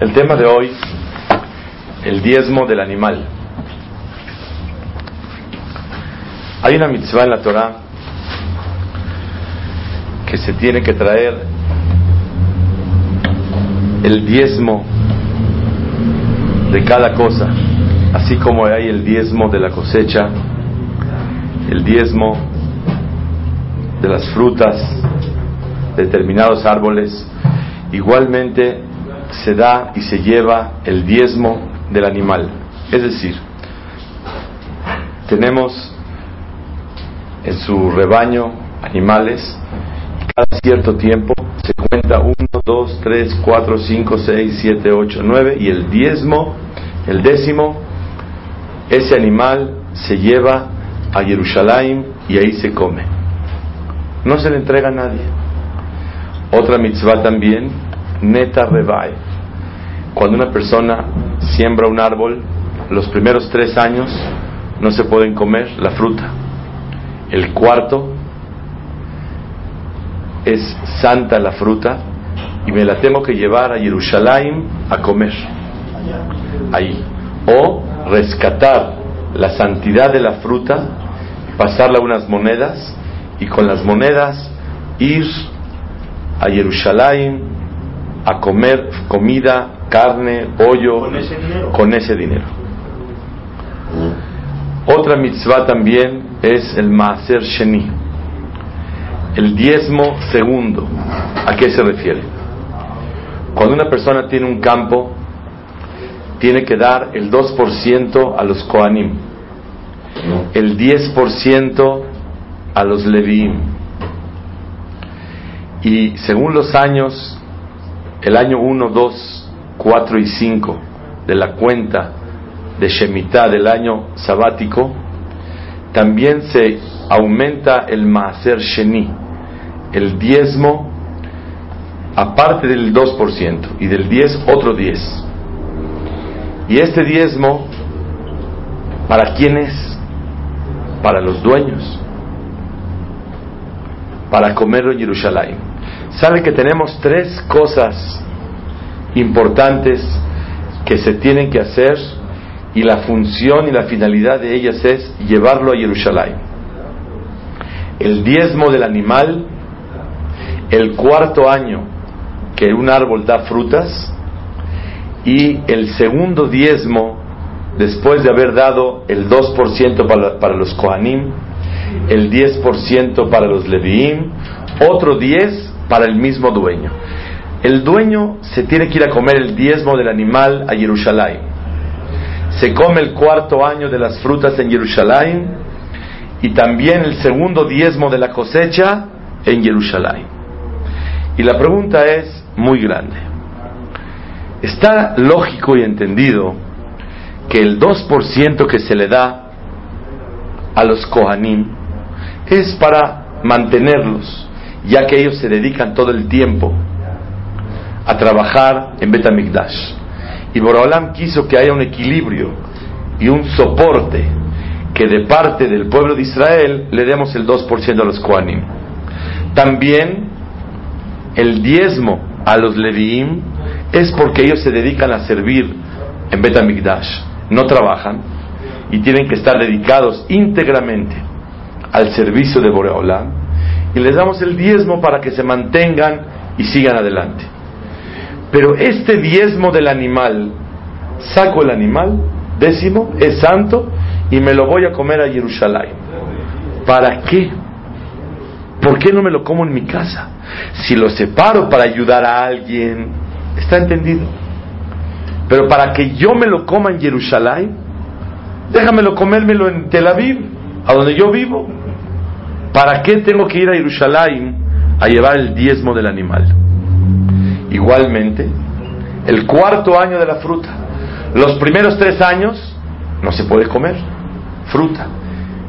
El tema de hoy, el diezmo del animal. Hay una mitzvah en la Torah que se tiene que traer el diezmo de cada cosa, así como hay el diezmo de la cosecha, el diezmo de las frutas, de determinados árboles, igualmente se da y se lleva el diezmo del animal. Es decir, tenemos en su rebaño animales y cada cierto tiempo se cuenta 1, 2, 3, 4, 5, 6, 7, 8, 9 y el diezmo, el décimo, ese animal se lleva a Jerusalén y ahí se come. No se le entrega a nadie. Otra mitzvah también neta rebae. Cuando una persona siembra un árbol, los primeros tres años no se pueden comer la fruta. El cuarto es santa la fruta y me la tengo que llevar a Jerusalén a comer. Ahí. O rescatar la santidad de la fruta, pasarla unas monedas y con las monedas ir a Jerusalén a comer comida, carne, pollo, con ese dinero. Otra mitzvah también es el Maaser Sheni, el diezmo segundo. ¿A qué se refiere? Cuando una persona tiene un campo, tiene que dar el 2% a los Koanim, el 10% a los Leviim. Y según los años el año 1, 2, 4 y 5 de la cuenta de Shemitah del año sabático, también se aumenta el Maaser Sheni, el diezmo, aparte del 2% y del 10, otro 10. Y este diezmo, ¿para quién es? Para los dueños, para comerlo en Jerusalén sabe que tenemos tres cosas importantes que se tienen que hacer y la función y la finalidad de ellas es llevarlo a Jerusalén. El diezmo del animal, el cuarto año que un árbol da frutas y el segundo diezmo después de haber dado el 2% para, para los Kohanim, el 10% para los Leviim, otro 10 para el mismo dueño. El dueño se tiene que ir a comer el diezmo del animal a Jerusalén. Se come el cuarto año de las frutas en Jerusalén y también el segundo diezmo de la cosecha en Jerusalén. Y la pregunta es muy grande. Está lógico y entendido que el 2% que se le da a los Kohanim es para mantenerlos, ya que ellos se dedican todo el tiempo a trabajar en Betamigdash. Y Borolam quiso que haya un equilibrio y un soporte que de parte del pueblo de Israel le demos el 2% a los Kohanim. También el diezmo a los Leviim es porque ellos se dedican a servir en Betamigdash, no trabajan y tienen que estar dedicados íntegramente al servicio de Boreolam y les damos el diezmo para que se mantengan y sigan adelante. Pero este diezmo del animal, saco el animal, décimo, es santo y me lo voy a comer a Jerusalén. ¿Para qué? ¿Por qué no me lo como en mi casa? Si lo separo para ayudar a alguien, está entendido. Pero para que yo me lo coma en Jerusalén, déjamelo comérmelo en Tel Aviv, a donde yo vivo. ¿Para qué tengo que ir a Jerusalén a llevar el diezmo del animal? Igualmente, el cuarto año de la fruta. Los primeros tres años no se puede comer fruta.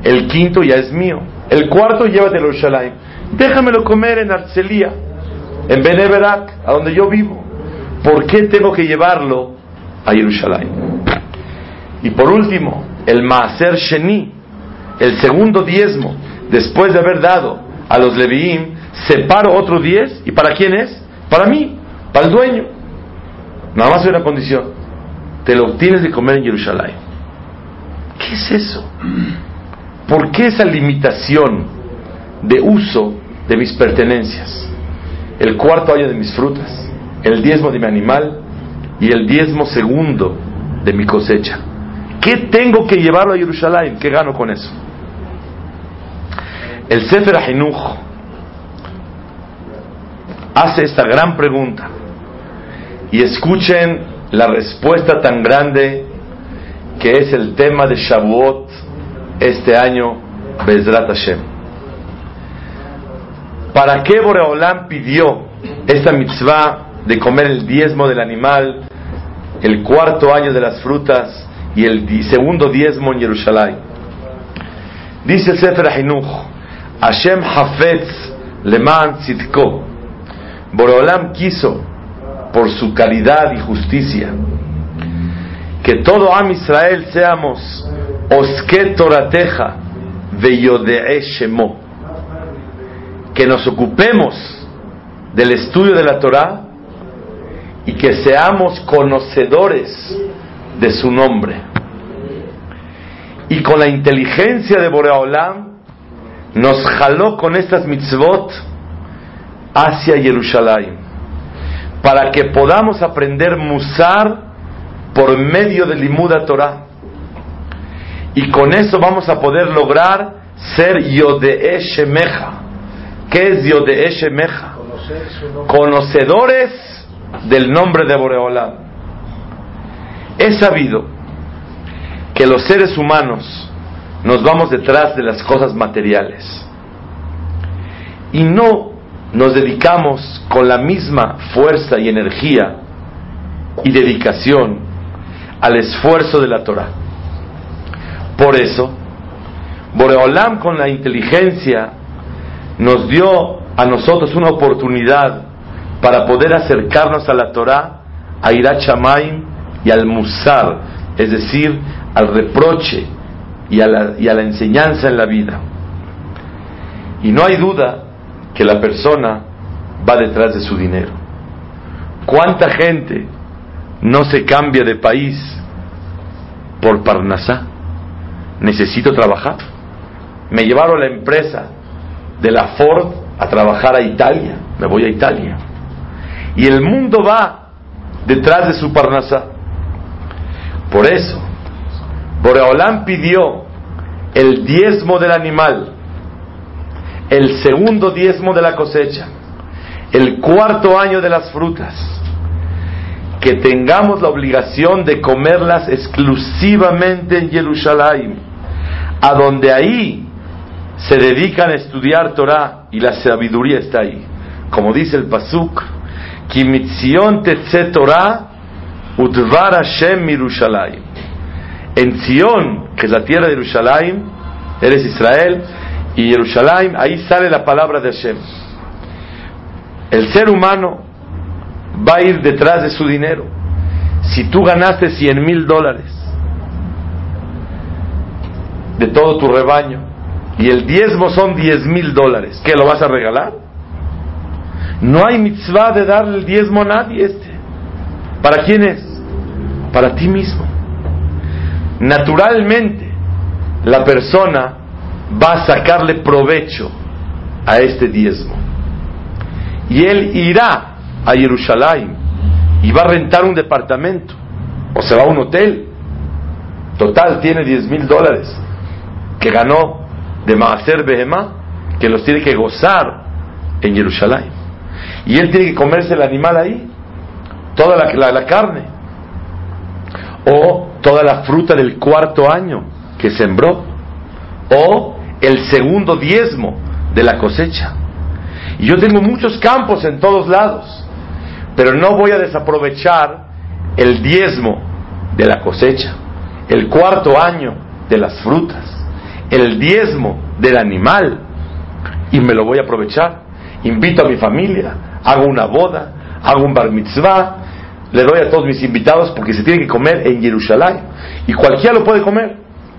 El quinto ya es mío. El cuarto llévate a Jerusalén. Déjamelo comer en Arcelia, en Beneverak, a donde yo vivo. ¿Por qué tengo que llevarlo a Jerusalén? Y por último, el Maaser Sheni, el segundo diezmo después de haber dado a los Leviim, separo otro diez, ¿y para quién es? Para mí, para el dueño. Nada más hay una condición. Te lo tienes de comer en Jerusalén. ¿Qué es eso? ¿Por qué esa limitación de uso de mis pertenencias? El cuarto año de mis frutas, el diezmo de mi animal y el diezmo segundo de mi cosecha. ¿Qué tengo que llevarlo a Jerusalén? ¿Qué gano con eso? El Sefer Ahinuch hace esta gran pregunta y escuchen la respuesta tan grande que es el tema de Shavuot este año, Bezrat Hashem. ¿Para qué Boreolam pidió esta mitzvah de comer el diezmo del animal, el cuarto año de las frutas y el segundo diezmo en Jerusalén? Dice el Sefer Ahinuch, Hashem Hafetz Leman Tzidko. Boreolam quiso por su caridad y justicia. Que todo Am Israel seamos Oske Torateja Veyodee Shemo. Que nos ocupemos del estudio de la Torah y que seamos conocedores de su nombre. Y con la inteligencia de Boreolam nos jaló con estas mitzvot hacia Jerusalén para que podamos aprender Musar por medio de Limuda Torah. Y con eso vamos a poder lograr ser Yodee Shemeja. ¿Qué es Yodee Shemeja? Conocedores del nombre de Boreolam. He sabido que los seres humanos nos vamos detrás de las cosas materiales y no nos dedicamos con la misma fuerza y energía y dedicación al esfuerzo de la Torah. Por eso, Boreolam con la inteligencia nos dio a nosotros una oportunidad para poder acercarnos a la Torah, a Irat y al Musar, es decir, al reproche y a, la, y a la enseñanza en la vida. Y no hay duda que la persona va detrás de su dinero. ¿Cuánta gente no se cambia de país por Parnasá? Necesito trabajar. Me llevaron la empresa de la Ford a trabajar a Italia. Me voy a Italia. Y el mundo va detrás de su Parnasá. Por eso, Boreolán pidió el diezmo del animal el segundo diezmo de la cosecha, el cuarto año de las frutas, que tengamos la obligación de comerlas exclusivamente en Jerusalén, a donde ahí se dedican a estudiar Torah y la sabiduría está ahí. Como dice el Pasuk, Kimitzion Tetze Torah Utvar Hashem Yerushalayim. En Zion, que es la tierra de Jerusalén, eres Israel, y Jerusalén, ahí sale la palabra de Hashem. El ser humano va a ir detrás de su dinero. Si tú ganaste 100 mil dólares de todo tu rebaño y el diezmo son 10 mil dólares, ¿qué lo vas a regalar? No hay mitzvah de darle el diezmo a nadie este. ¿Para quién es? Para ti mismo. Naturalmente, la persona va a sacarle provecho a este diezmo. Y él irá a Jerusalén y va a rentar un departamento o se va a un hotel. Total, tiene 10 mil dólares que ganó de Maaser Behemá, que los tiene que gozar en Jerusalén. Y él tiene que comerse el animal ahí, toda la, la carne, o toda la fruta del cuarto año que sembró, o el segundo diezmo de la cosecha. Y yo tengo muchos campos en todos lados, pero no voy a desaprovechar el diezmo de la cosecha, el cuarto año de las frutas, el diezmo del animal, y me lo voy a aprovechar. Invito a mi familia, hago una boda, hago un bar mitzvah, le doy a todos mis invitados porque se tiene que comer en Jerusalén. Y cualquiera lo puede comer.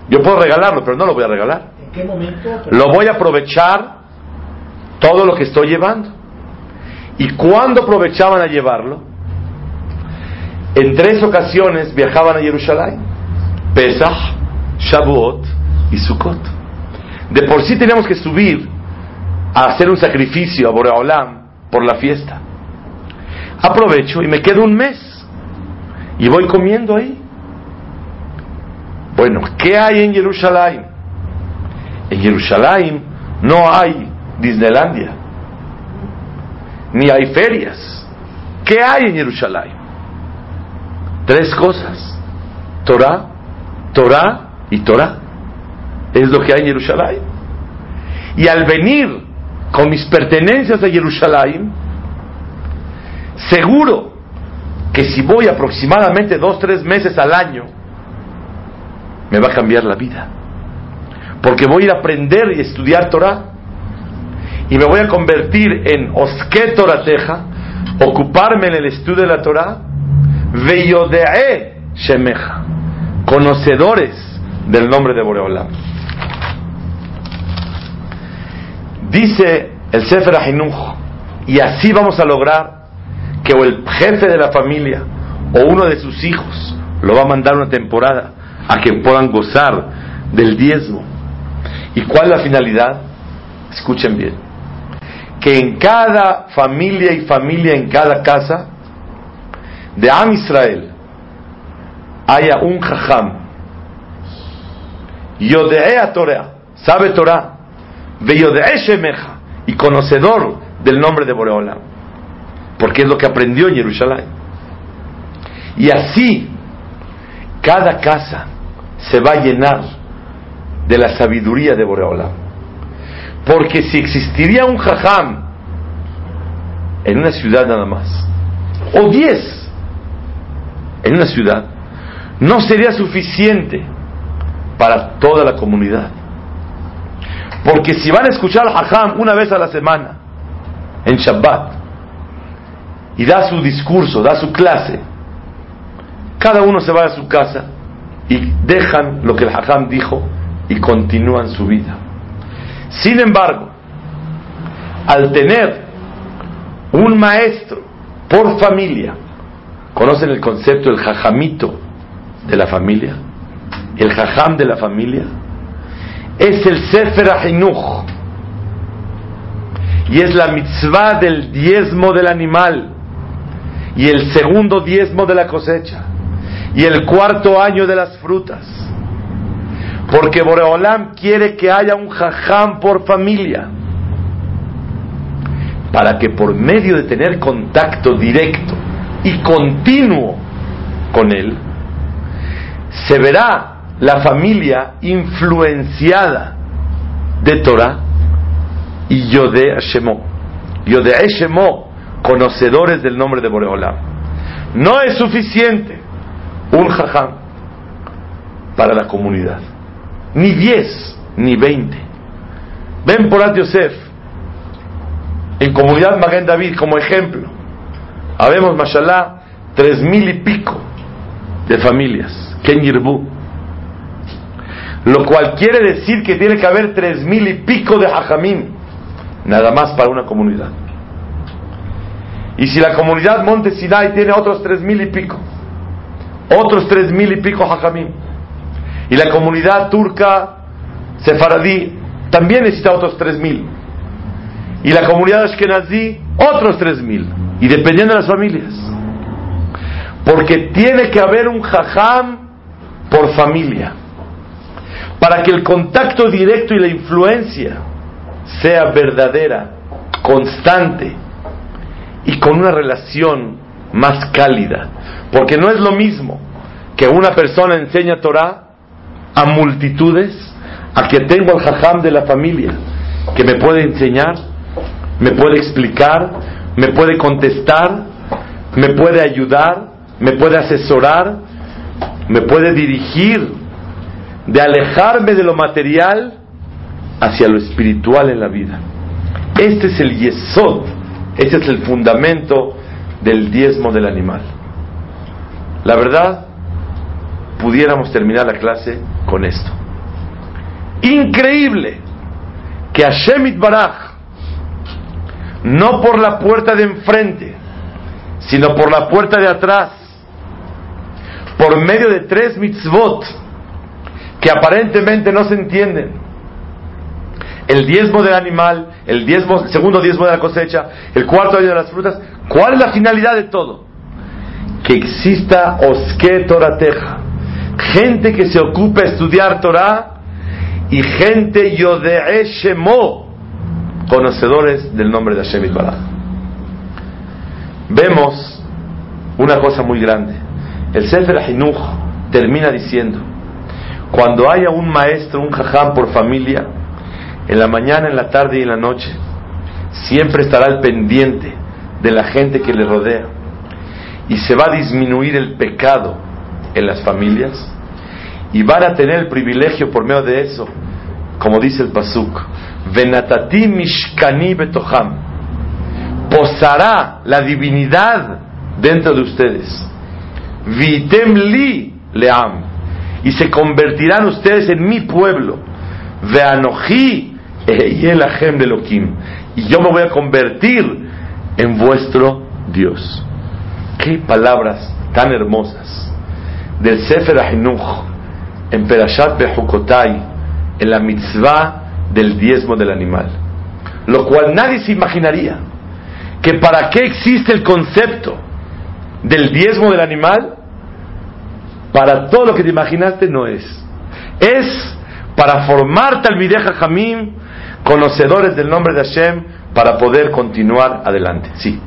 Yo puedo regalarlo, pero no lo voy a regalar qué momento? Lo voy a aprovechar todo lo que estoy llevando. ¿Y cuándo aprovechaban a llevarlo? en tres ocasiones viajaban a Jerusalén. Pesach, Shavuot y Sukkot. De por sí teníamos que subir a hacer un sacrificio a Boreolam por la fiesta. Aprovecho y me quedo un mes y voy comiendo ahí. Bueno, ¿qué hay en Jerusalén? En Jerusalén no hay Disneylandia, ni hay ferias. ¿Qué hay en Jerusalén? Tres cosas. Torah, Torah y Torah. Es lo que hay en Jerusalén. Y al venir con mis pertenencias a Jerusalén, seguro que si voy aproximadamente dos, tres meses al año, me va a cambiar la vida. Porque voy a ir a aprender y estudiar Torah. Y me voy a convertir en Osque Torateja, ocuparme en el estudio de la Torah, Veyodee Shemeja, conocedores del nombre de Boreolam. Dice el Sefer Ahinuch, y así vamos a lograr que o el jefe de la familia o uno de sus hijos lo va a mandar una temporada a que puedan gozar del diezmo. ¿Y cuál es la finalidad? Escuchen bien. Que en cada familia y familia, en cada casa de Am Israel, haya un jajam. Yodea Torah, sabe Torah. Ve Shemeja, y conocedor del nombre de Boreola. Porque es lo que aprendió en Jerusalén. Y así, cada casa se va a llenar de la sabiduría de Boreola. Porque si existiría un jajam en una ciudad nada más, o diez en una ciudad, no sería suficiente para toda la comunidad. Porque si van a escuchar al hajam una vez a la semana, en Shabbat, y da su discurso, da su clase, cada uno se va a su casa y dejan lo que el hajam dijo y continúan su vida. Sin embargo, al tener un maestro por familia, ¿conocen el concepto del jajamito de la familia? El jajam de la familia es el Sefer Ahinuch y es la mitzvah del diezmo del animal y el segundo diezmo de la cosecha y el cuarto año de las frutas. Porque Boreolam quiere que haya un jajam por familia. Para que por medio de tener contacto directo y continuo con él, se verá la familia influenciada de Torah y Yode Shemo. Yode Shemo, conocedores del nombre de Boreolam. No es suficiente un jajam para la comunidad. Ni diez, ni veinte. Ven por At Yosef, en comunidad Maguen David, como ejemplo. Habemos, mashallah, tres mil y pico de familias. Ken Yirbu. Lo cual quiere decir que tiene que haber tres mil y pico de hajamim. Nada más para una comunidad. Y si la comunidad Monte Sinai tiene otros tres mil y pico, otros tres mil y pico hajamim. Y la comunidad turca sefaradí también necesita otros tres mil. Y la comunidad ashkenazí otros tres mil. Y dependiendo de las familias. Porque tiene que haber un jajam por familia. Para que el contacto directo y la influencia sea verdadera, constante y con una relación más cálida. Porque no es lo mismo que una persona enseña Torah a multitudes, a que tengo al jajam de la familia, que me puede enseñar, me puede explicar, me puede contestar, me puede ayudar, me puede asesorar, me puede dirigir de alejarme de lo material hacia lo espiritual en la vida. Este es el yesod, este es el fundamento del diezmo del animal. La verdad, pudiéramos terminar la clase con esto. Increíble que Hashem Baraj, no por la puerta de enfrente, sino por la puerta de atrás, por medio de tres mitzvot que aparentemente no se entienden. El diezmo del animal, el, diezmo, segundo diezmo de la cosecha, el cuarto año de las frutas. ¿Cuál es la finalidad de todo? Que exista Oske Torateja, gente que se ocupe a estudiar Torah y gente Yodee Shemo, conocedores del nombre de Hashem Baraj. Vemos una cosa muy grande. El Sefer Hinuch termina diciendo, cuando haya un maestro, un jajam por familia, en la mañana, en la tarde y en la noche, siempre estará al pendiente de la gente que le rodea. Y se va a disminuir el pecado en las familias. Y van a tener el privilegio por medio de eso, como dice el pasuk, venatati mishkani betoham, posará la divinidad dentro de ustedes, vitem li leam, y se convertirán ustedes en mi pueblo. Veanoji el de Elohim. Y yo me voy a convertir en vuestro Dios. Qué palabras tan hermosas del Sefer Ahinuch en Perashat Behukotai, en la mitzvah del diezmo del animal. Lo cual nadie se imaginaría que para qué existe el concepto del diezmo del animal para todo lo que te imaginaste no es. Es para formar Talmideja Jamim, conocedores del nombre de Hashem, para poder continuar adelante. Sí.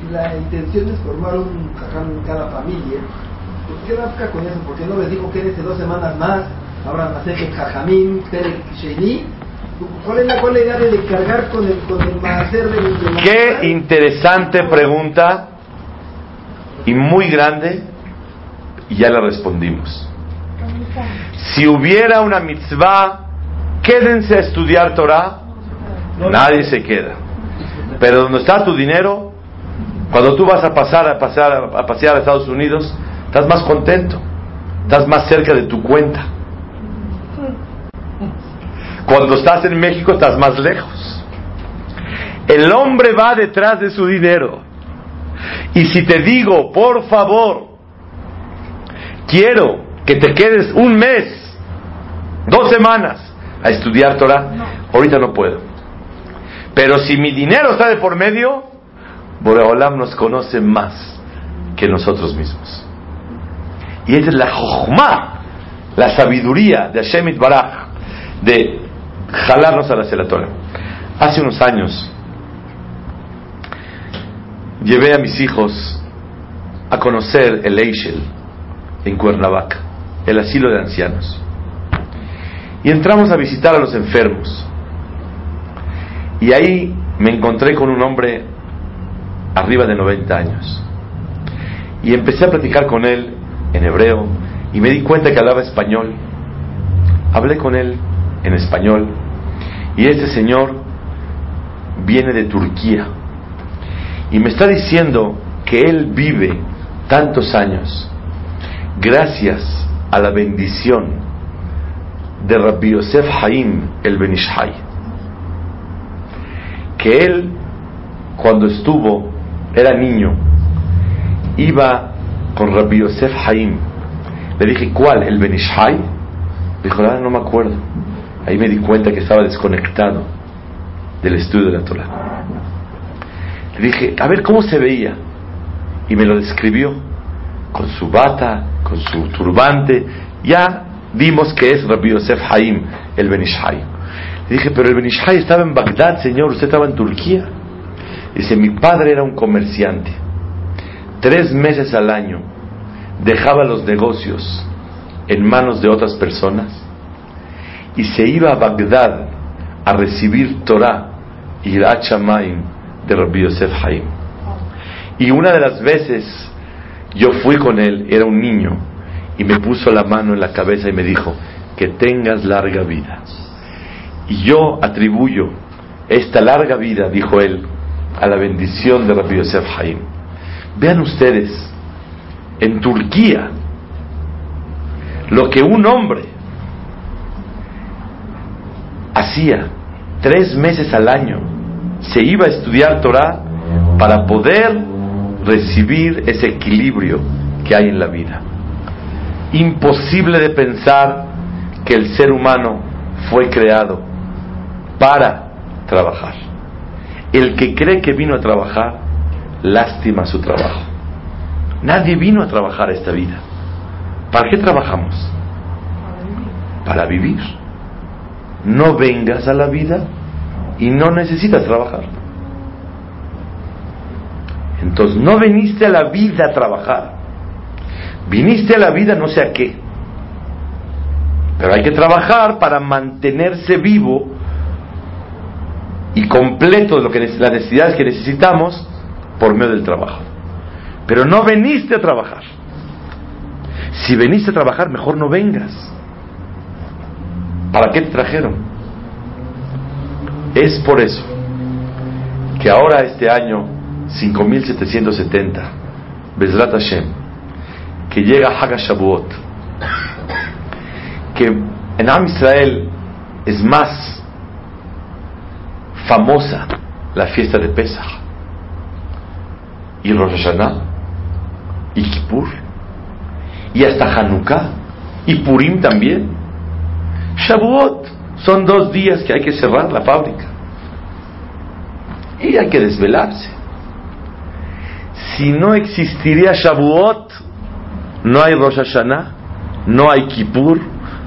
Si la intención es formar un jajam en cada familia, ¿por qué rapca con eso? Porque no les dijo que en dos semanas más habrá Maseke Jajamim, Perek Sheni. ¿Cuál es, la, ¿Cuál es la idea de cargar con el, con el macer de Qué interesante pregunta y muy grande y ya le respondimos. Si hubiera una mitzvah, quédense a estudiar Torah, nadie se queda. Pero donde está tu dinero, cuando tú vas a pasar a pasar a pasear a Estados Unidos, estás más contento, estás más cerca de tu cuenta. Cuando estás en México estás más lejos. El hombre va detrás de su dinero. Y si te digo, por favor, quiero que te quedes un mes, dos semanas a estudiar Torah, ahorita no puedo. Pero si mi dinero está de por medio, Boreolam nos conoce más que nosotros mismos. Y esa es la la sabiduría de Hashem Baraj, de jalarnos a la Torah. Hace unos años llevé a mis hijos a conocer el Eichel, en Cuernavaca, el asilo de ancianos. Y entramos a visitar a los enfermos. Y ahí me encontré con un hombre arriba de 90 años. Y empecé a platicar con él en hebreo y me di cuenta que hablaba español. Hablé con él en español y este señor viene de Turquía y me está diciendo que él vive tantos años gracias a la bendición de Rabbi Yosef Haim el Benishai, que él cuando estuvo, era niño, iba con Rabbi Yosef Haim. Le dije, ¿cuál? ¿El Benishai? Dijo, ah, no me acuerdo. Ahí me di cuenta que estaba desconectado del estudio de la Torah. Le dije, a ver cómo se veía. Y me lo describió con su bata, con su turbante, ya vimos que es Rabbi Yosef Haim, el Benishai. Le dije, pero el Benishai estaba en Bagdad, señor, usted estaba en Turquía. Dice, mi padre era un comerciante. Tres meses al año dejaba los negocios en manos de otras personas y se iba a Bagdad a recibir Torah y Shamayim de Rabbi Yosef Haim. Y una de las veces yo fui con él, era un niño, y me puso la mano en la cabeza y me dijo, que tengas larga vida. Y yo atribuyo esta larga vida, dijo él, a la bendición de Rabbi Yosef Haim. Vean ustedes, en Turquía, lo que un hombre hacía tres meses al año, se iba a estudiar Torah para poder recibir ese equilibrio que hay en la vida. Imposible de pensar que el ser humano fue creado para trabajar. El que cree que vino a trabajar, lástima su trabajo. Nadie vino a trabajar esta vida. ¿Para qué trabajamos? Para vivir. No vengas a la vida y no necesitas trabajar. Entonces, no viniste a la vida a trabajar. Viniste a la vida no sé a qué. Pero hay que trabajar para mantenerse vivo y completo de lo que, las necesidades que necesitamos por medio del trabajo. Pero no veniste a trabajar. Si veniste a trabajar, mejor no vengas. ¿Para qué te trajeron? Es por eso que ahora este año 5770, Bezrat Hashem, que llega Hag Shavuot, que en Am Israel es más famosa la fiesta de Pesach y Rosh Hashanah y Kippur y hasta Hanukkah y Purim también. Shavuot son dos días que hay que cerrar la fábrica y hay que desvelarse. Si no existiría Shavuot, no hay Rosh Hashanah, no hay Kippur,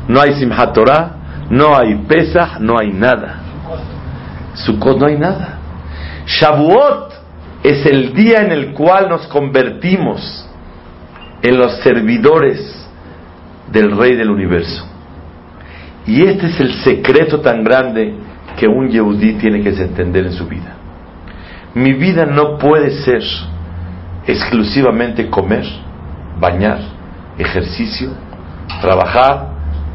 no hay Simchat Torah, no hay Pesach, no hay nada. Sukkot no hay nada. Shavuot es el día en el cual nos convertimos en los servidores del Rey del Universo. Y este es el secreto tan grande que un Yehudí tiene que entender en su vida. Mi vida no puede ser exclusivamente comer, bañar, ejercicio, trabajar,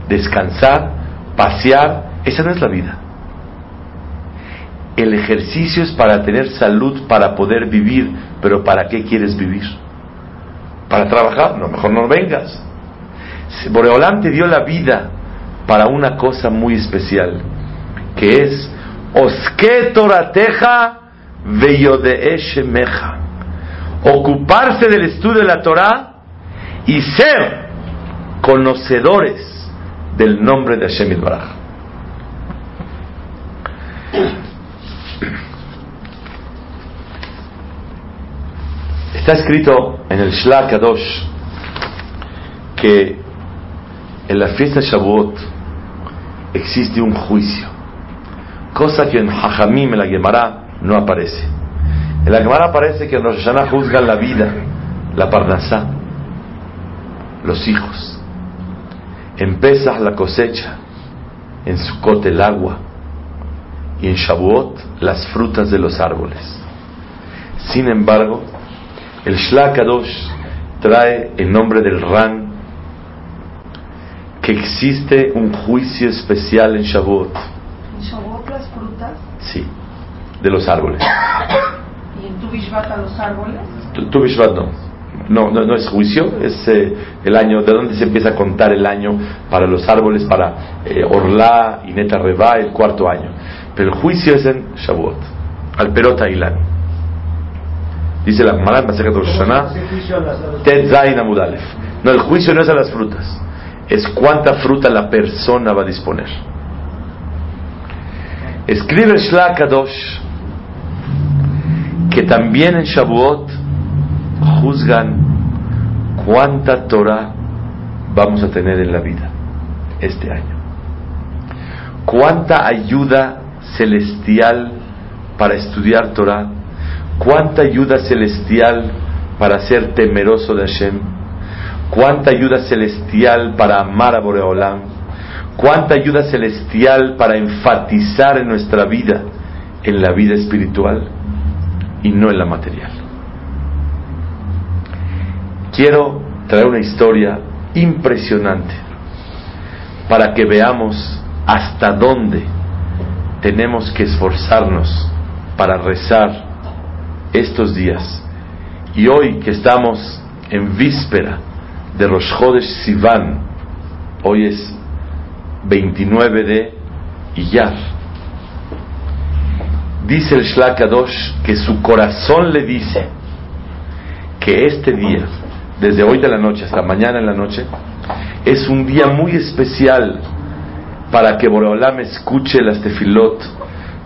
descansar, pasear. Esa no es la vida. El ejercicio es para tener salud, para poder vivir, pero ¿para qué quieres vivir? ¿Para trabajar? No, mejor no vengas. Boreolán te dio la vida para una cosa muy especial, que es Oske Torateja Meja. Ocuparse del estudio de la Torah y ser conocedores del nombre de Hashem Baraj. Está escrito en el Shla Kadosh que en la fiesta de Shavuot existe un juicio, cosa que en Hajamim, en la Gemara, no aparece. En la Gemara aparece que en Rosh juzgan la vida, la parnasá, los hijos. En Pesach la cosecha, en Sukkot el agua y en Shavuot las frutas de los árboles. Sin embargo, el Shlakadosh trae el nombre del Ran, que existe un juicio especial en Shavuot. ¿En Shavuot las frutas? Sí, de los árboles. ¿Y en Tu a los árboles? Tu, no. No, no, es juicio, es eh, el año, de dónde se empieza a contar el año para los árboles, para eh, Orlá y Neta Reba, el cuarto año. Pero el juicio es en Shavuot, al Perota Ilan. Dice la Gemara en Rosh Hashanah, Amudalef. No, el juicio no es a las frutas, es cuánta fruta la persona va a disponer. Escribe Shla Kadosh que también en Shavuot juzgan cuánta Torah vamos a tener en la vida este año. Cuánta ayuda celestial para estudiar Torah cuánta ayuda celestial para ser temeroso de Hashem, cuánta ayuda celestial para amar a Boreolam, cuánta ayuda celestial para enfatizar en nuestra vida, en la vida espiritual y no en la material. Quiero traer una historia impresionante para que veamos hasta dónde tenemos que esforzarnos para rezar estos días. Y hoy que estamos en víspera de Rosh Chodesh Sivan, hoy es 29 de Iyar, dice el Shlakadosh que su corazón le dice que este día, desde hoy de la noche hasta mañana en la noche, es un día muy especial para que Boreolam escuche las tefilot,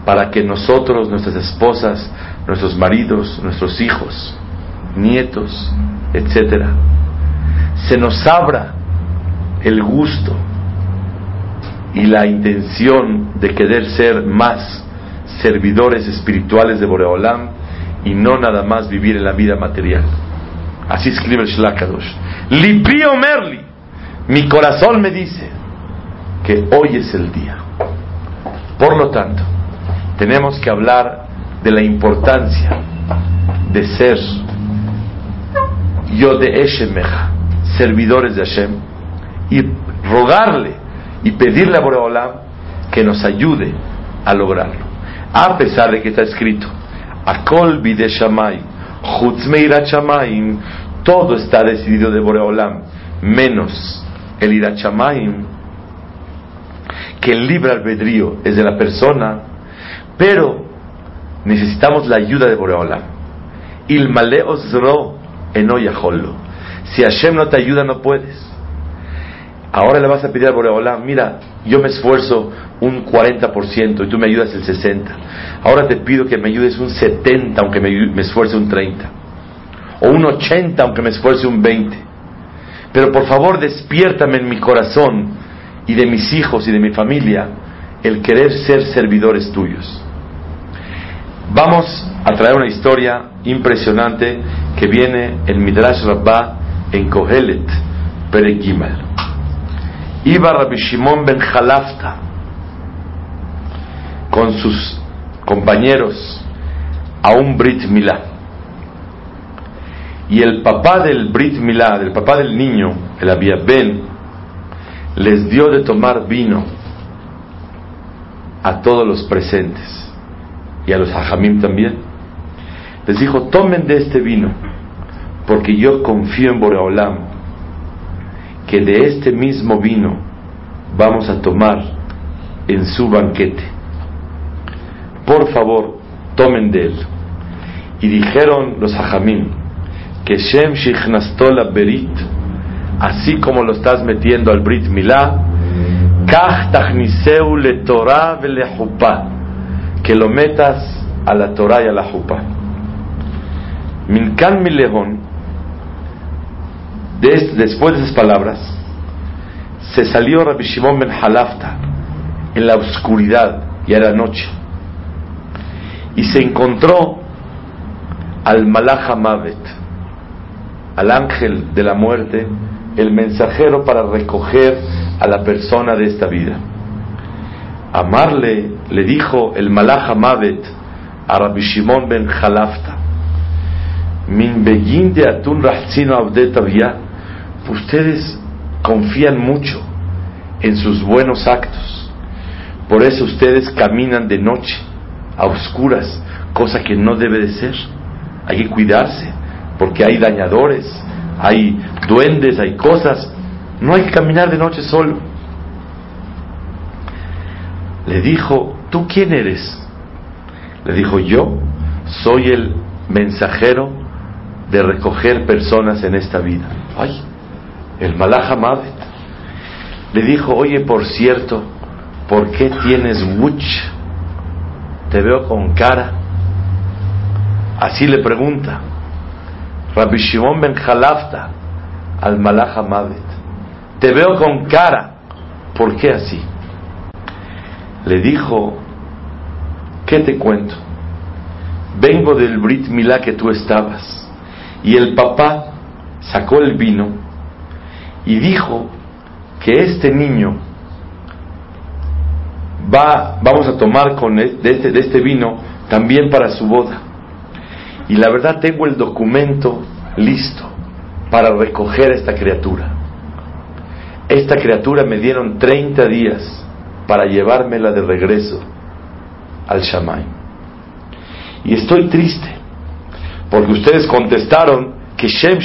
para que nosotros, nuestras esposas, nuestros maridos, nuestros hijos, nietos, etcétera, se nos abra el gusto y la intención de querer ser más servidores espirituales de Boreolam y no nada más vivir en la vida material. Así escribe el Shlakadosh. Lipi Merli, mi corazón me dice que hoy es el día. Por lo tanto, tenemos que hablar de la importancia de ser yo de Eshemeja, servidores de Hashem, y rogarle y pedirle a Boreolam que nos ayude a lograrlo. A pesar de que está escrito, Akol bide Shamayim, todo está decidido de Boreolam, menos el Irat que el libre albedrío es de la persona, pero necesitamos la ayuda de Boreolam. Il ozro enoyajolo. Si Hashem no te ayuda, no puedes. Ahora le vas a pedir a Boreolam, mira, yo me esfuerzo un 40% y tú me ayudas el 60%. Ahora te pido que me ayudes un 70% aunque me, me esfuerce un 30%. O un 80% aunque me esfuerce un 20%. Pero por favor despiértame en mi corazón y de mis hijos y de mi familia el querer ser servidores tuyos. Vamos a traer una historia impresionante que viene en Midrash Rabbah en Kohelet, Peregimal iba Rabbi Shimon ben Jalafta con sus compañeros a un Brit Milá. Y el papá del Brit Milá, del papá del niño, el había Ben, les dio de tomar vino a todos los presentes y a los hajamim también. Les dijo, tomen de este vino, porque yo confío en Boreolam que de este mismo vino vamos a tomar en su banquete. Por favor, tomen de él. Y dijeron los hajamim que Shem Shichnastola Berit, así como lo estás metiendo al Brit Milá, le Torah que lo metas a la Torah y a la Jupa. Minkan Milehon después de esas palabras, se salió Rabbi Shimon ben Halafta en la oscuridad y a la noche y se encontró al Malach Mavet, al ángel de la muerte, el mensajero para recoger a la persona de esta vida. Amarle le dijo el Malach Mavet a Rabbi Shimon ben Halafta, Min ustedes confían mucho en sus buenos actos. Por eso ustedes caminan de noche, a oscuras, cosa que no debe de ser. Hay que cuidarse, porque hay dañadores, hay duendes, hay cosas. No hay que caminar de noche solo. Le dijo, ¿tú quién eres? Le dijo, yo soy el mensajero de recoger personas en esta vida. Ay, el Malach le dijo, oye, por cierto, ¿por qué tienes much? Te veo con cara. Así le pregunta Rabbi Shimon ben Jalafta al Malach Te veo con cara. ¿Por qué así? Le dijo, ¿qué te cuento? Vengo del Brit Milá que tú estabas. Y el papá sacó el vino y dijo que este niño va, vamos a tomar con de este, de este vino también para su boda. Y la verdad tengo el documento listo para recoger a esta criatura. Esta criatura me dieron 30 días para llevármela de regreso al Shamay. Y estoy triste porque ustedes contestaron que Shem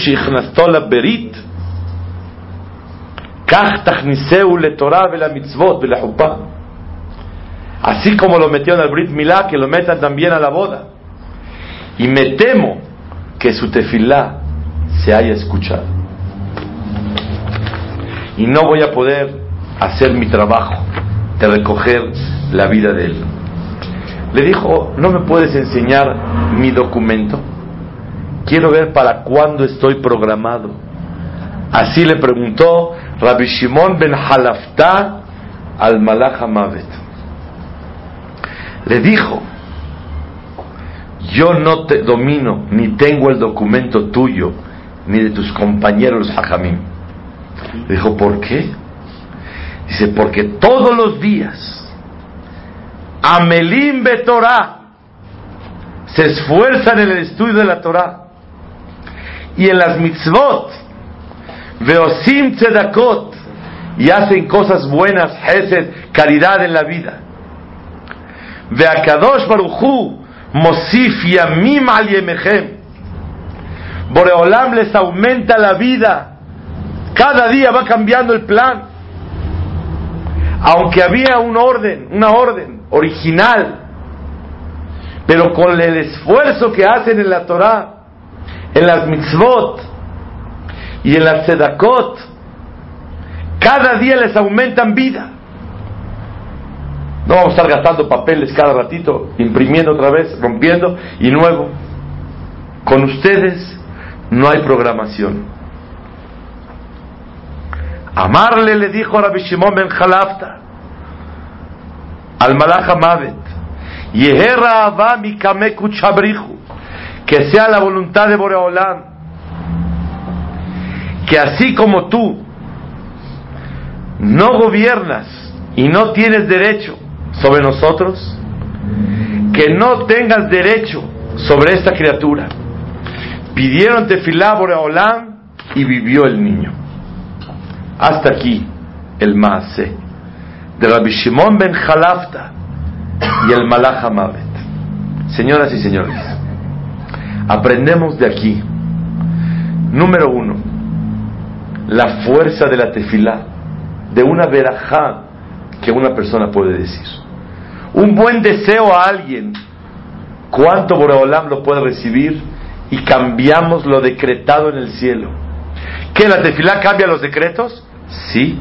Shichnastola Berit Así como lo metieron al Brit Milá, que lo metan también a la boda. Y me temo que su tefilá se haya escuchado. y no voy a poder hacer mi trabajo de recoger la vida de él. Le dijo, ¿no me puedes enseñar mi documento? Quiero ver para cuándo estoy programado. Así le preguntó Rabbi Shimon ben Halafta al Malach Mavet. Le dijo, yo no te domino ni tengo el documento tuyo ni de tus compañeros hajamim. Le dijo, ¿por qué? Dice, porque todos los días Amelim Betorah se esfuerzan en el estudio de la Torah y en las mitzvot Veosim tzedakot y hacen cosas buenas, hesed, caridad en la vida. Veakadosh baruchu mosif yamim al yemechem. Boreolam les aumenta la vida. Cada día va cambiando el plan. Aunque había un orden, una orden original, pero con el esfuerzo que hacen en la Torah, en las mitzvot y en las sedakot, cada día les aumentan vida. No vamos a estar gastando papeles cada ratito, imprimiendo otra vez, rompiendo y nuevo. Con ustedes no hay programación. Amarle le dijo Rabbi Shimon ben Jalafta al Malach Mavet, Yeherra mi que sea la voluntad de Boreolam, que así como tú no gobiernas y no tienes derecho sobre nosotros, que no tengas derecho sobre esta criatura. Pidieron tefilá Boreolam y vivió el niño. Hasta aquí el Maase de Rabbi Shimon ben Jalafta y el Malach Hamavet. Señoras y señores, aprendemos de aquí, número uno, la fuerza de la tefilá, de una verajá que una persona puede decir. Un buen deseo a alguien, ¿cuánto Boreolam lo puede recibir? Y cambiamos lo decretado en el cielo. ¿Que la tefilá cambia los decretos? Sí.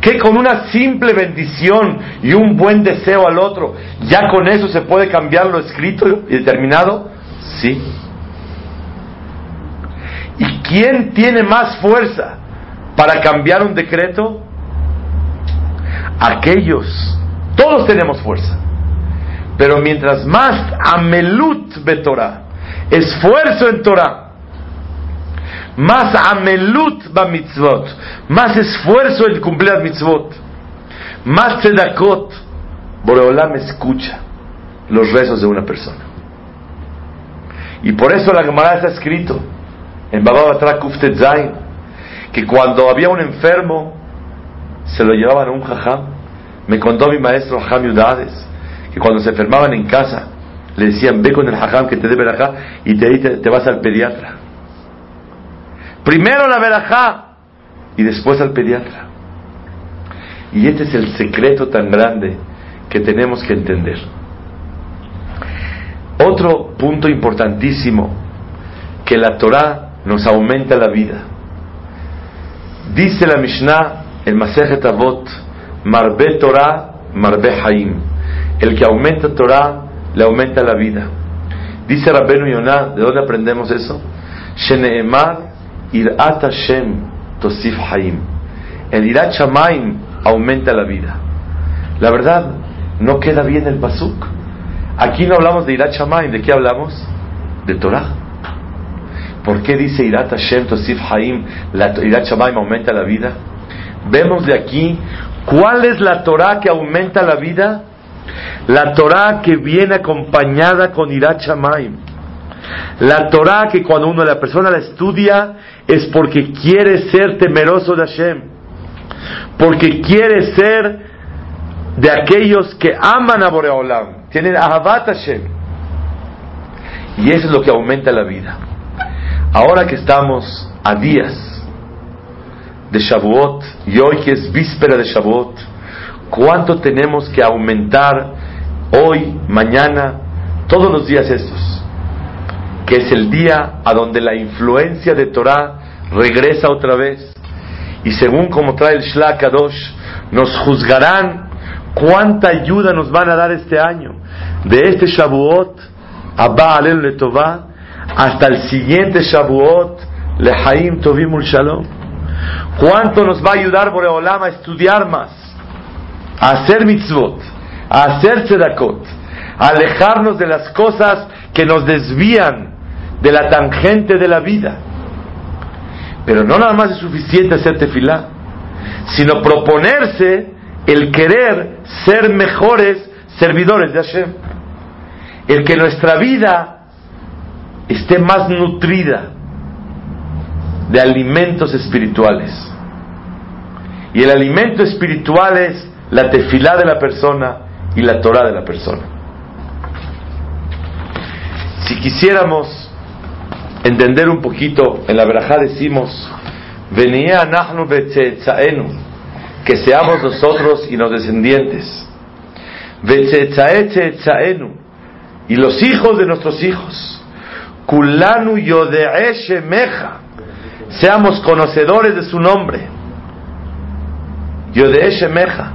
Que con una simple bendición y un buen deseo al otro, ya con eso se puede cambiar lo escrito y determinado? Sí. ¿Y quién tiene más fuerza para cambiar un decreto? Aquellos. Todos tenemos fuerza. Pero mientras más amelut betorah, esfuerzo en Torah, más amelut ba mitzvot, más esfuerzo en cumplir mitzvot, más tzedakot, Boreolam escucha los rezos de una persona. Y por eso la Gemara está escrito en Baba Batra Zain que cuando había un enfermo se lo llevaban a un jajam. Me contó mi maestro Jajam Yudades que cuando se enfermaban en casa le decían ve con el jajam que te debe acá y te, te, te vas al pediatra. Primero la verajá y después al pediatra. Y este es el secreto tan grande que tenemos que entender. Otro punto importantísimo, que la Torah nos aumenta la vida. Dice la Mishnah, el Masejet Avot, Marbe Torah, Marbe Haim. El que aumenta Torah, le aumenta la vida. Dice Rabbenu Yonah, ¿de dónde aprendemos eso? Sheneemar Irat Hashem Tosif Haim. El Irat Shamaim aumenta la vida. La verdad, no queda bien el pasuk. Aquí no hablamos de Irat Shamaim, ¿de qué hablamos? De Torah. ¿Por qué dice Irat Hashem Tosif Haim? La Irat Shamaim aumenta la vida. Vemos de aquí cuál es la Torah que aumenta la vida. La Torah que viene acompañada con Irat Shamaim. La Torah que cuando uno la persona la estudia es porque quiere ser temeroso de Hashem, porque quiere ser de aquellos que aman a Boreolam, tienen Ahabat Hashem. Y eso es lo que aumenta la vida. Ahora que estamos a días de Shavuot y hoy que es víspera de Shavuot, ¿cuánto tenemos que aumentar hoy, mañana, todos los días estos? que es el día a donde la influencia de Torah regresa otra vez y según como trae el Shla Kadosh, nos juzgarán cuánta ayuda nos van a dar este año. De este Shavuot, Abba Alel Letová, hasta el siguiente Shavuot, Lehaim Tovimul Shalom. ¿Cuánto nos va a ayudar Boreolam a estudiar más? A hacer mitzvot, a hacer tzedakot, a alejarnos de las cosas que nos desvían de la tangente de la vida. Pero no nada más es suficiente hacer tefilá, sino proponerse el querer ser mejores servidores de Hashem. El que nuestra vida esté más nutrida de alimentos espirituales. Y el alimento espiritual es la tefilá de la persona y la Torah de la persona. Si quisiéramos entender un poquito, en la verajá decimos, venía nahnu que seamos nosotros y los descendientes. Y los hijos de nuestros hijos. Kulanu meja. Seamos conocedores de su nombre. Yodeeshe meja.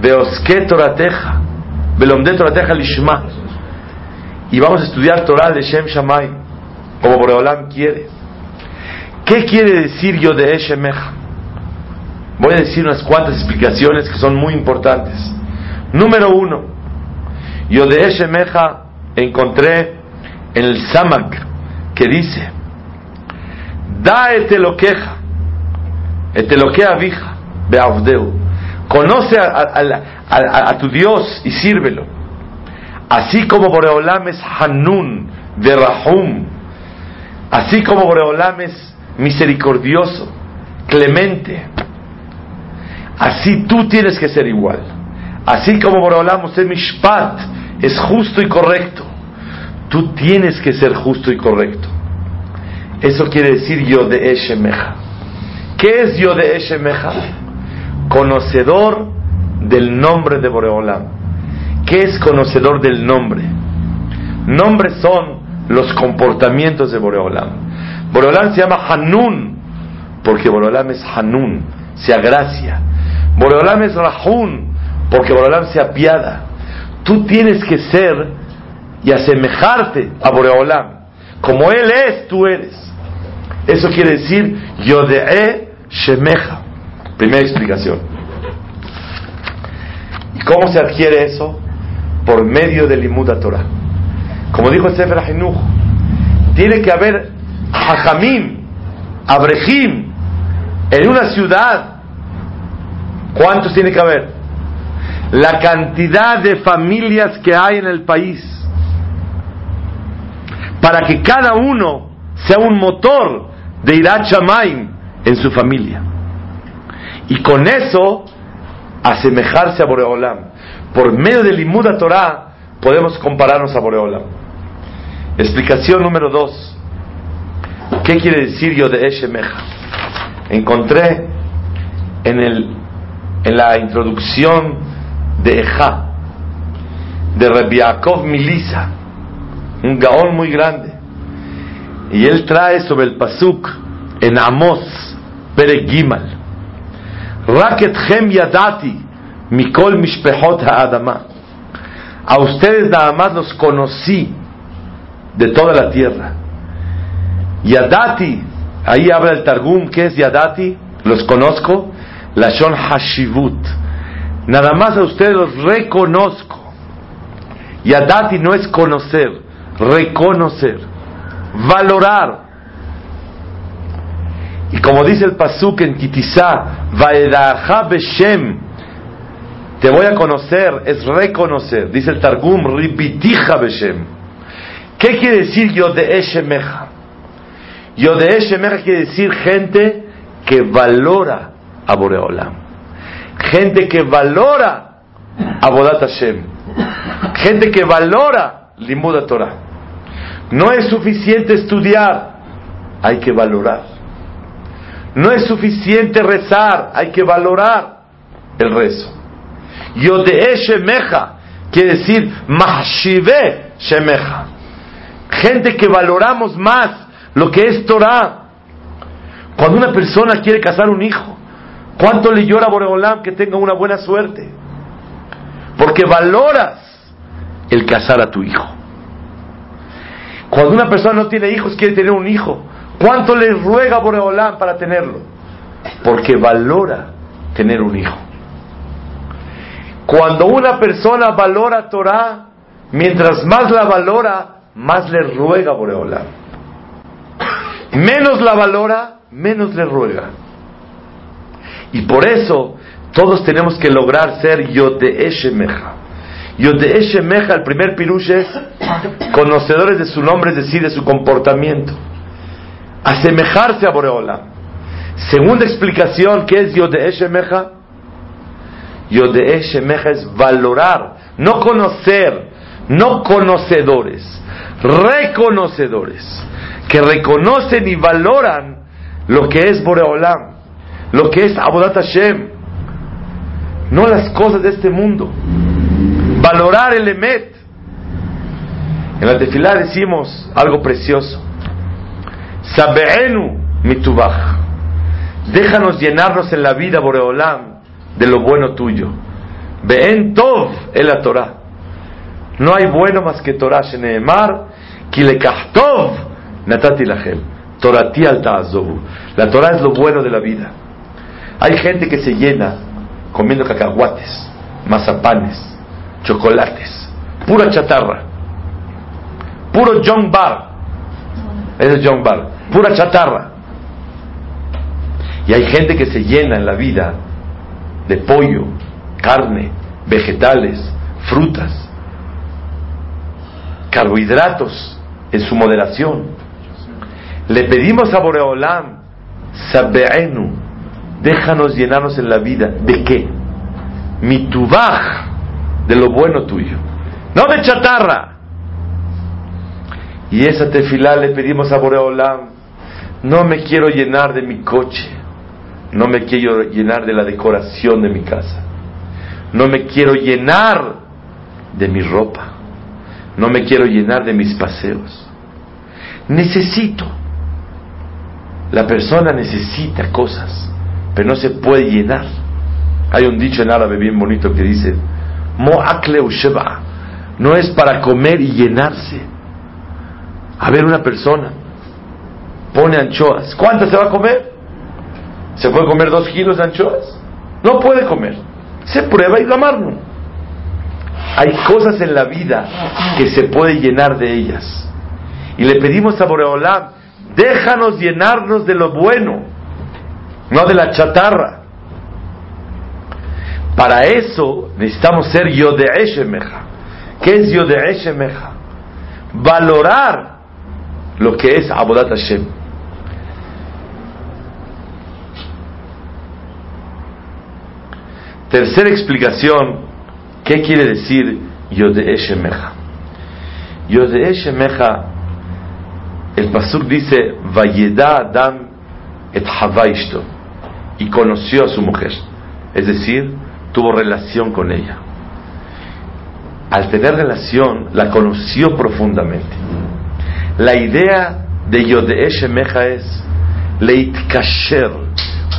Beoske torateja. Belomde torateja lishma. Y vamos a estudiar Torah de Shem Shamay. Como Boreolam quiere. ¿Qué quiere decir Yodeeshe meja? Voy a decir unas cuantas explicaciones que son muy importantes. Número uno, yo de Eshemeja encontré en el Samak que dice, da eteloqueja, eteloquea vija, beavdeu, conoce a, tu Dios y sírvelo. Así como Boreolam es Hanun de Rahum, así como Boreolam es misericordioso, clemente, Así tú tienes que ser igual. Así como Boreolam es mishpat, es justo y correcto. Tú tienes que ser justo y correcto. Eso quiere decir yo de Eshemeja. ¿Qué es yo de Eshemeja? Conocedor del nombre de Boreolam. ¿Qué es conocedor del nombre? Nombres son los comportamientos de Boreolam. Boreolam se llama Hanun, porque Boreolam es Hanun, se agracia. Boreolam es Rahun, porque Boreolam se apiada. Tú tienes que ser y asemejarte a Boreolam. Como Él es, tú eres. Eso quiere decir Yode'e Shemeja. Primera explicación. ¿Y cómo se adquiere eso? Por medio del Limuda Torah. Como dijo Sefer Hinuch, tiene que haber Hajamim, Abrejim, en una ciudad ¿Cuántos tiene que haber? La cantidad de familias que hay en el país. Para que cada uno sea un motor de Irat en su familia. Y con eso asemejarse a Boreolam. Por medio del Limuda Torah podemos compararnos a Boreolam. Explicación número dos. ¿Qué quiere decir yo de Eshemeja? Encontré en el en la introducción de Eja, de Rabbi Yaakov Milisa, un gaón muy grande. Y él trae sobre el Pasuk en Amos, Perek Gimal, Raket Hem Yadati, Mikol Mishpehot Ha'adama. A ustedes nada más los conocí de toda la tierra. Yadati, ahí habla el Targum, ¿qué es Yadati? Los conozco la Shon Hashivut. Nada más a ustedes los reconozco. Y Adati no es conocer, reconocer, valorar. Y como dice el Pasuk en Kitizá, Vaedaha Beshem, te voy a conocer, es reconocer. Dice el Targum, Ripitija Beshem. ¿Qué quiere decir Yodee Shemeja? Yodee Shemeja quiere decir gente que valora a Boreolam. Gente que valora a Bodat Hashem. Gente que valora Limuda Torah. No es suficiente estudiar, hay que valorar. No es suficiente rezar, hay que valorar el rezo. Yodee Shemeja quiere decir Mahshive Shemeja. Gente que valoramos más lo que es Torah. Cuando una persona quiere casar un hijo, ¿Cuánto le llora a Boreolam que tenga una buena suerte? Porque valoras el casar a tu hijo. Cuando una persona no tiene hijos, quiere tener un hijo. ¿Cuánto le ruega a Boreolam para tenerlo? Porque valora tener un hijo. Cuando una persona valora Torah, mientras más la valora, más le ruega a Boreolam. Menos la valora, menos le ruega. Y por eso todos tenemos que lograr ser Yodee Shemeja. Shemeja, el primer pirush es conocedores de su nombre, es decir, de su comportamiento. Asemejarse a Boreolam. Segunda explicación, ¿qué es Yodee Shemeja? Yodee Shemeja es valorar, no conocer, no conocedores, reconocedores, que reconocen y valoran lo que es Boreolam, lo que es Abodat Hashem, no las cosas de este mundo. Valorar el Emet. En la tefilá decimos algo precioso. Sabeenu mitubach. Déjanos llenarnos en la vida, Boreolam, de lo bueno tuyo. Be'en tov el la Torah. No hay bueno más que Torah sheneemar, kilekahtov natati lachem. Torati al La Torah es lo bueno de la vida. Hay gente que se llena comiendo cacahuates, mazapanes, chocolates, pura chatarra, puro John Bar. Ese es John Bar, pura chatarra. Y hay gente que se llena en la vida de pollo, carne, vegetales, frutas, carbohidratos en su moderación. Le pedimos a Boreolam, Sabeenu, déjanos llenarnos en la vida. ¿De qué? Mi tubaj, de lo bueno tuyo. No de chatarra. Y esa tefilá le pedimos a Boreolam, no me quiero llenar de mi coche, no me quiero llenar de la decoración de mi casa. No me quiero llenar de mi ropa. No me quiero llenar de mis paseos. Necesito. La persona necesita cosas, pero no se puede llenar. Hay un dicho en árabe bien bonito que dice, Mo sheba. No es para comer y llenarse. A ver, una persona pone anchoas. ¿Cuántas se va a comer? ¿Se puede comer dos kilos de anchoas? No puede comer. Se prueba y lo. Hay cosas en la vida que se puede llenar de ellas. Y le pedimos a Boreolam, déjanos llenarnos de lo bueno, no de la chatarra. Para eso necesitamos ser Yodeeshemeja. ¿Qué es Yodeeshemeja? Valorar lo que es Abodat Hashem. Tercera explicación, ¿qué quiere decir Yodee Shemeja? Yodee Shemeja, el Pasuk dice, Vayeda Adam et Havaishto, y conoció a su mujer, es decir, tuvo relación con ella. Al tener relación, la conoció profundamente. La idea de Yodee Shemeja es Leit Kasher,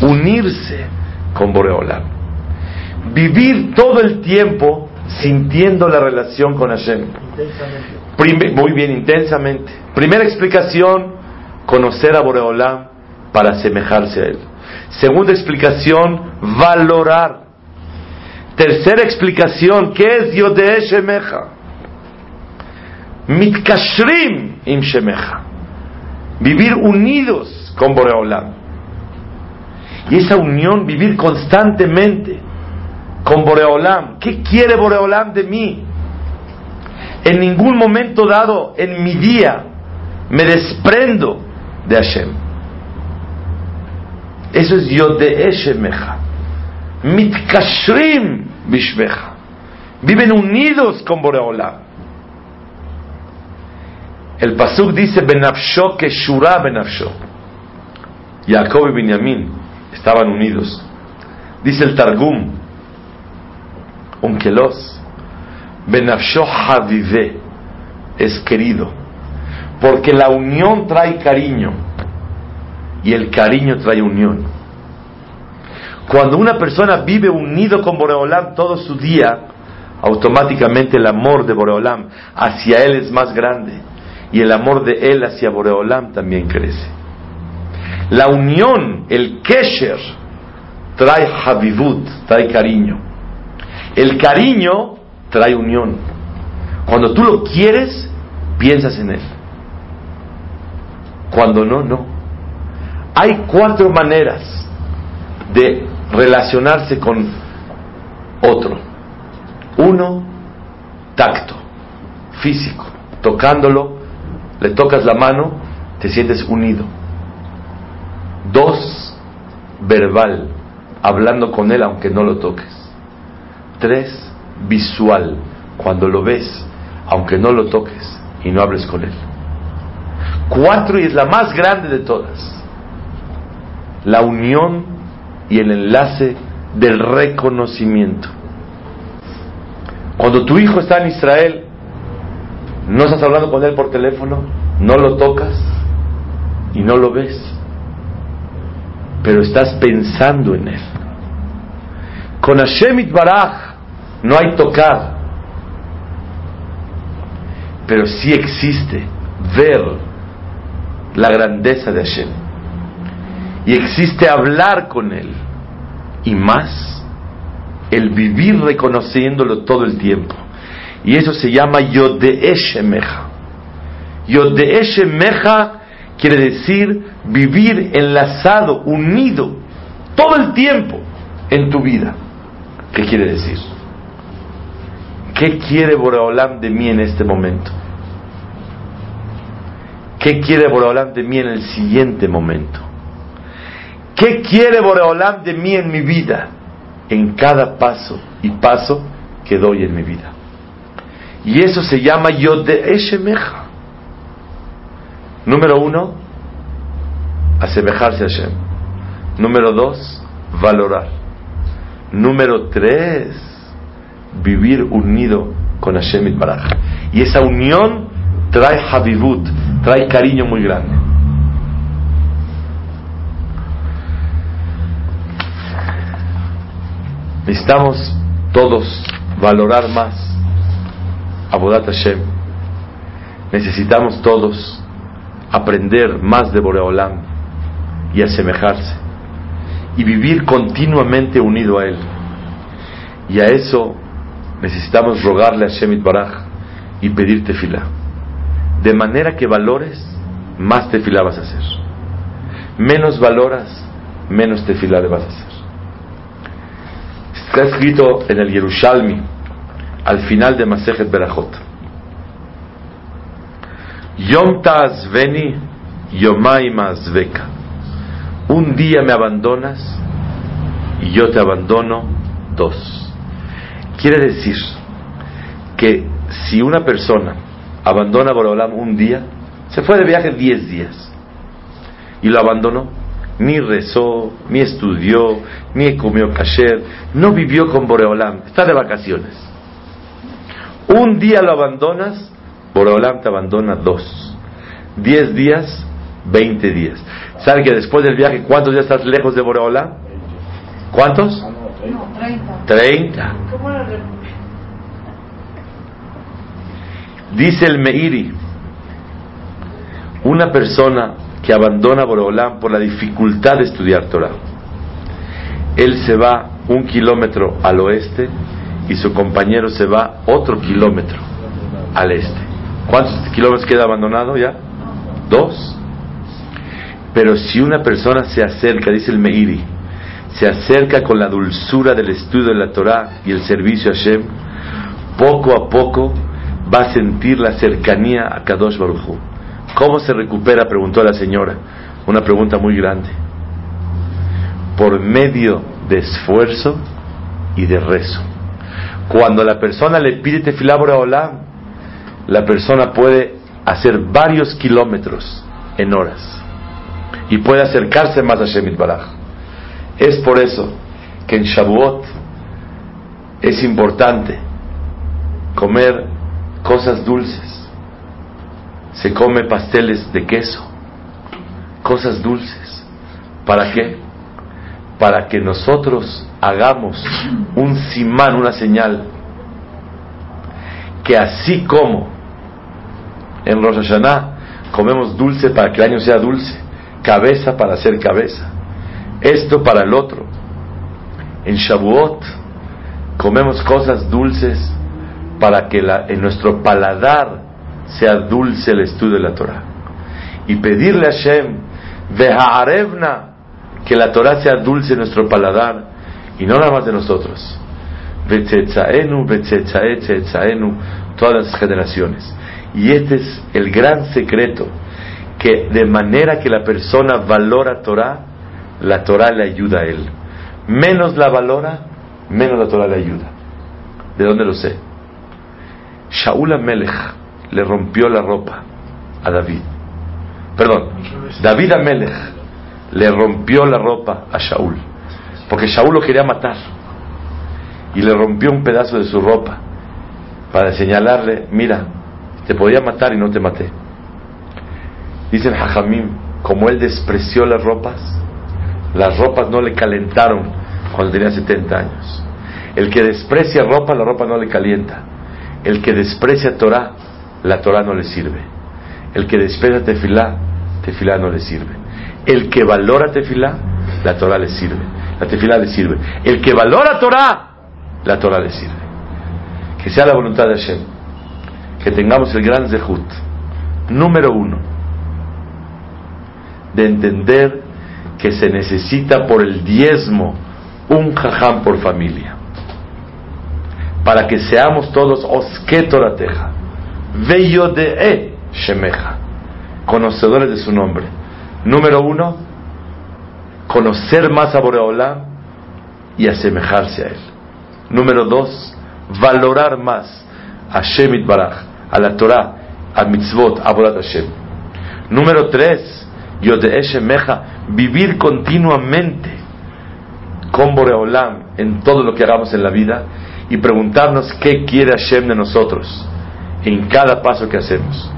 unirse con Boreolam vivir todo el tiempo sintiendo la relación con Hashem. muy bien, intensamente. Primera explicación, conocer a Boreolam para asemejarse a él. Segunda explicación, valorar. Tercera explicación, ¿qué es Yodeh Shemeja? Mitkashrim im Shemeja. Vivir unidos con Boreolam. Y esa unión, vivir constantemente con Boreolam. ¿Qué quiere Boreolam de mí? En ningún momento dado en mi día me desprendo de Hashem. Eso es Yodee Shemecha. Mitkashrim Viven unidos con Boreolam. El Pasuk dice Benafsho que Shura Benafsho. Jacob y Benjamín estaban unidos. Dice el Targum, Unkelos, Benafsho Havive, es querido, porque la unión trae cariño y el cariño trae unión. Cuando una persona vive unido con Boreolam todo su día, automáticamente el amor de Boreolam hacia él es más grande y el amor de él hacia Boreolam también crece. La unión, el kesher, trae habibut, trae cariño. El cariño trae unión. Cuando tú lo quieres, piensas en él. Cuando no, no. Hay cuatro maneras de relacionarse con otro. Uno, tacto, físico, tocándolo, le tocas la mano, te sientes unido. Dos, verbal, hablando con él aunque no lo toques. Tres, visual, cuando lo ves, aunque no lo toques y no hables con él. Cuatro, y es la más grande de todas, la unión y el enlace del reconocimiento. Cuando tu hijo está en Israel, no estás hablando con él por teléfono, no lo tocas y no lo ves, pero estás pensando en él. Con Hashem Baraj no hay tocar, pero sí existe ver la grandeza de Hashem. Y existe hablar con Él. Y más, el vivir reconociéndolo todo el tiempo. Y eso se llama Yodeeshemeja. Yodeeshemeja quiere decir vivir enlazado, unido, todo el tiempo en tu vida. ¿Qué quiere decir? ¿Qué quiere Boreolam de mí en este momento? ¿Qué quiere Boreolam de mí en el siguiente momento? ¿Qué quiere Boreolam de mí en mi vida? En cada paso y paso que doy en mi vida. Y eso se llama de Eshemeja. Número uno, asemejarse a Hashem. Número dos, valorar. Número tres, vivir unido con Hashem Baraj. Y esa unión trae Habibut, trae cariño muy grande. Necesitamos todos valorar más a Bodat Hashem. Necesitamos todos aprender más de Boreolam y asemejarse y vivir continuamente unido a Él. Y a eso necesitamos rogarle a Shemit Baraj y pedir tefilá. De manera que valores, más tefilá vas a hacer. Menos valoras, menos tefilá le vas a hacer. Está escrito en el Yerushalmi, al final de Masejet Berajot. Yom veni, yomai veka. Un día me abandonas y yo te abandono dos. Quiere decir que si una persona abandona Boreolam un día, se fue de viaje diez días y lo abandonó, ni rezó, ni estudió, ni comió kasher, no vivió con Boreolam, está de vacaciones. Un día lo abandonas, Boreolam te abandona dos. Diez días, veinte días. ¿Sabe que después del viaje cuántos días estás lejos de Boreolam? ¿Cuántos? No, 30. 30. ¿Cómo lo re- Dice el Meiri, una persona que abandona Boreolam por la dificultad de estudiar Torah, él se va un kilómetro al oeste y su compañero se va otro kilómetro al este. ¿Cuántos kilómetros queda abandonado ya? Dos. Pero si una persona se acerca, dice el Meiri, se acerca con la dulzura del estudio de la Torah y el servicio a Hashem, poco a poco va a sentir la cercanía a Kadosh Baruj Hu. ¿Cómo se recupera? Preguntó la señora. Una pregunta muy grande. Por medio de esfuerzo y de rezo. Cuando la persona le pide tefilá Olam, la persona puede hacer varios kilómetros en horas y puede acercarse más a Shemit Baraj. Es por eso que en Shavuot es importante comer cosas dulces. Se come pasteles de queso, cosas dulces. ¿Para qué? para que nosotros hagamos un simán, una señal, que así como en Rosh Hashanah comemos dulce para que el año sea dulce, cabeza para ser cabeza, esto para el otro. En Shavuot comemos cosas dulces para que la, en nuestro paladar sea dulce el estudio de la Torah. Y pedirle a Hashem, Ve'ha'arevna, que la Torah sea dulce en nuestro paladar y no nada más de nosotros. Todas las generaciones. Y este es el gran secreto, que de manera que la persona valora Torah, la Torah le ayuda a él. Menos la valora, menos la Torah le ayuda. ¿De dónde lo sé? Shaul Amelech le rompió la ropa a David. Perdón, David Amelech le rompió la ropa a Shaul. Porque Shaul lo quería matar. Y le rompió un pedazo de su ropa para señalarle, mira, te podía matar y no te maté. Dicen Jajamim, como él despreció las ropas, las ropas no le calentaron cuando tenía 70 años. El que desprecia ropa, la ropa no le calienta. El que desprecia Torah, la Torah no le sirve. El que desprecia tefilá, tefilá no le sirve. El que valora tefilá, la Torah le sirve. La tefilá le sirve. El que valora Torah, la Torah le sirve. Que sea la voluntad de Hashem. Que tengamos el gran zehut. Número uno. De entender que se necesita por el diezmo un jajam por familia. Para que seamos todos osketorateja. E shemeja. Conocedores de su nombre. Número uno, conocer más a Boreolam y asemejarse a él. Número dos, valorar más a Shemit Baraj, a la Torah, a mitzvot, a Borat Hashem. Número tres, Yodee Shemeja, vivir continuamente con Boreolam en todo lo que hagamos en la vida y preguntarnos qué quiere Hashem de nosotros en cada paso que hacemos.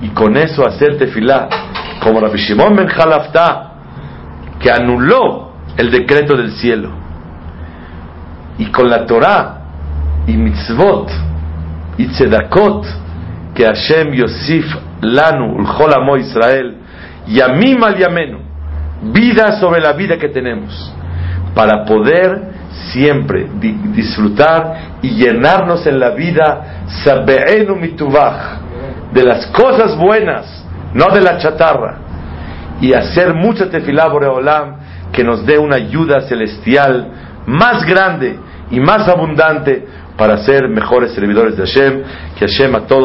Y con eso hacer tefilá, como Rabbi Shimon ben Jalafta, que anuló el decreto del cielo. Y con la Torah y mitzvot y tzedakot que Hashem Yosif Lanu, el Amo Israel, Yamim al Yamenu, vida sobre la vida que tenemos, para poder siempre disfrutar y llenarnos en la vida de las cosas buenas, no de la chatarra, y hacer mucha tefilá Boreolam que nos dé una ayuda celestial más grande y más abundante para ser mejores servidores de Hashem, que Hashem a todos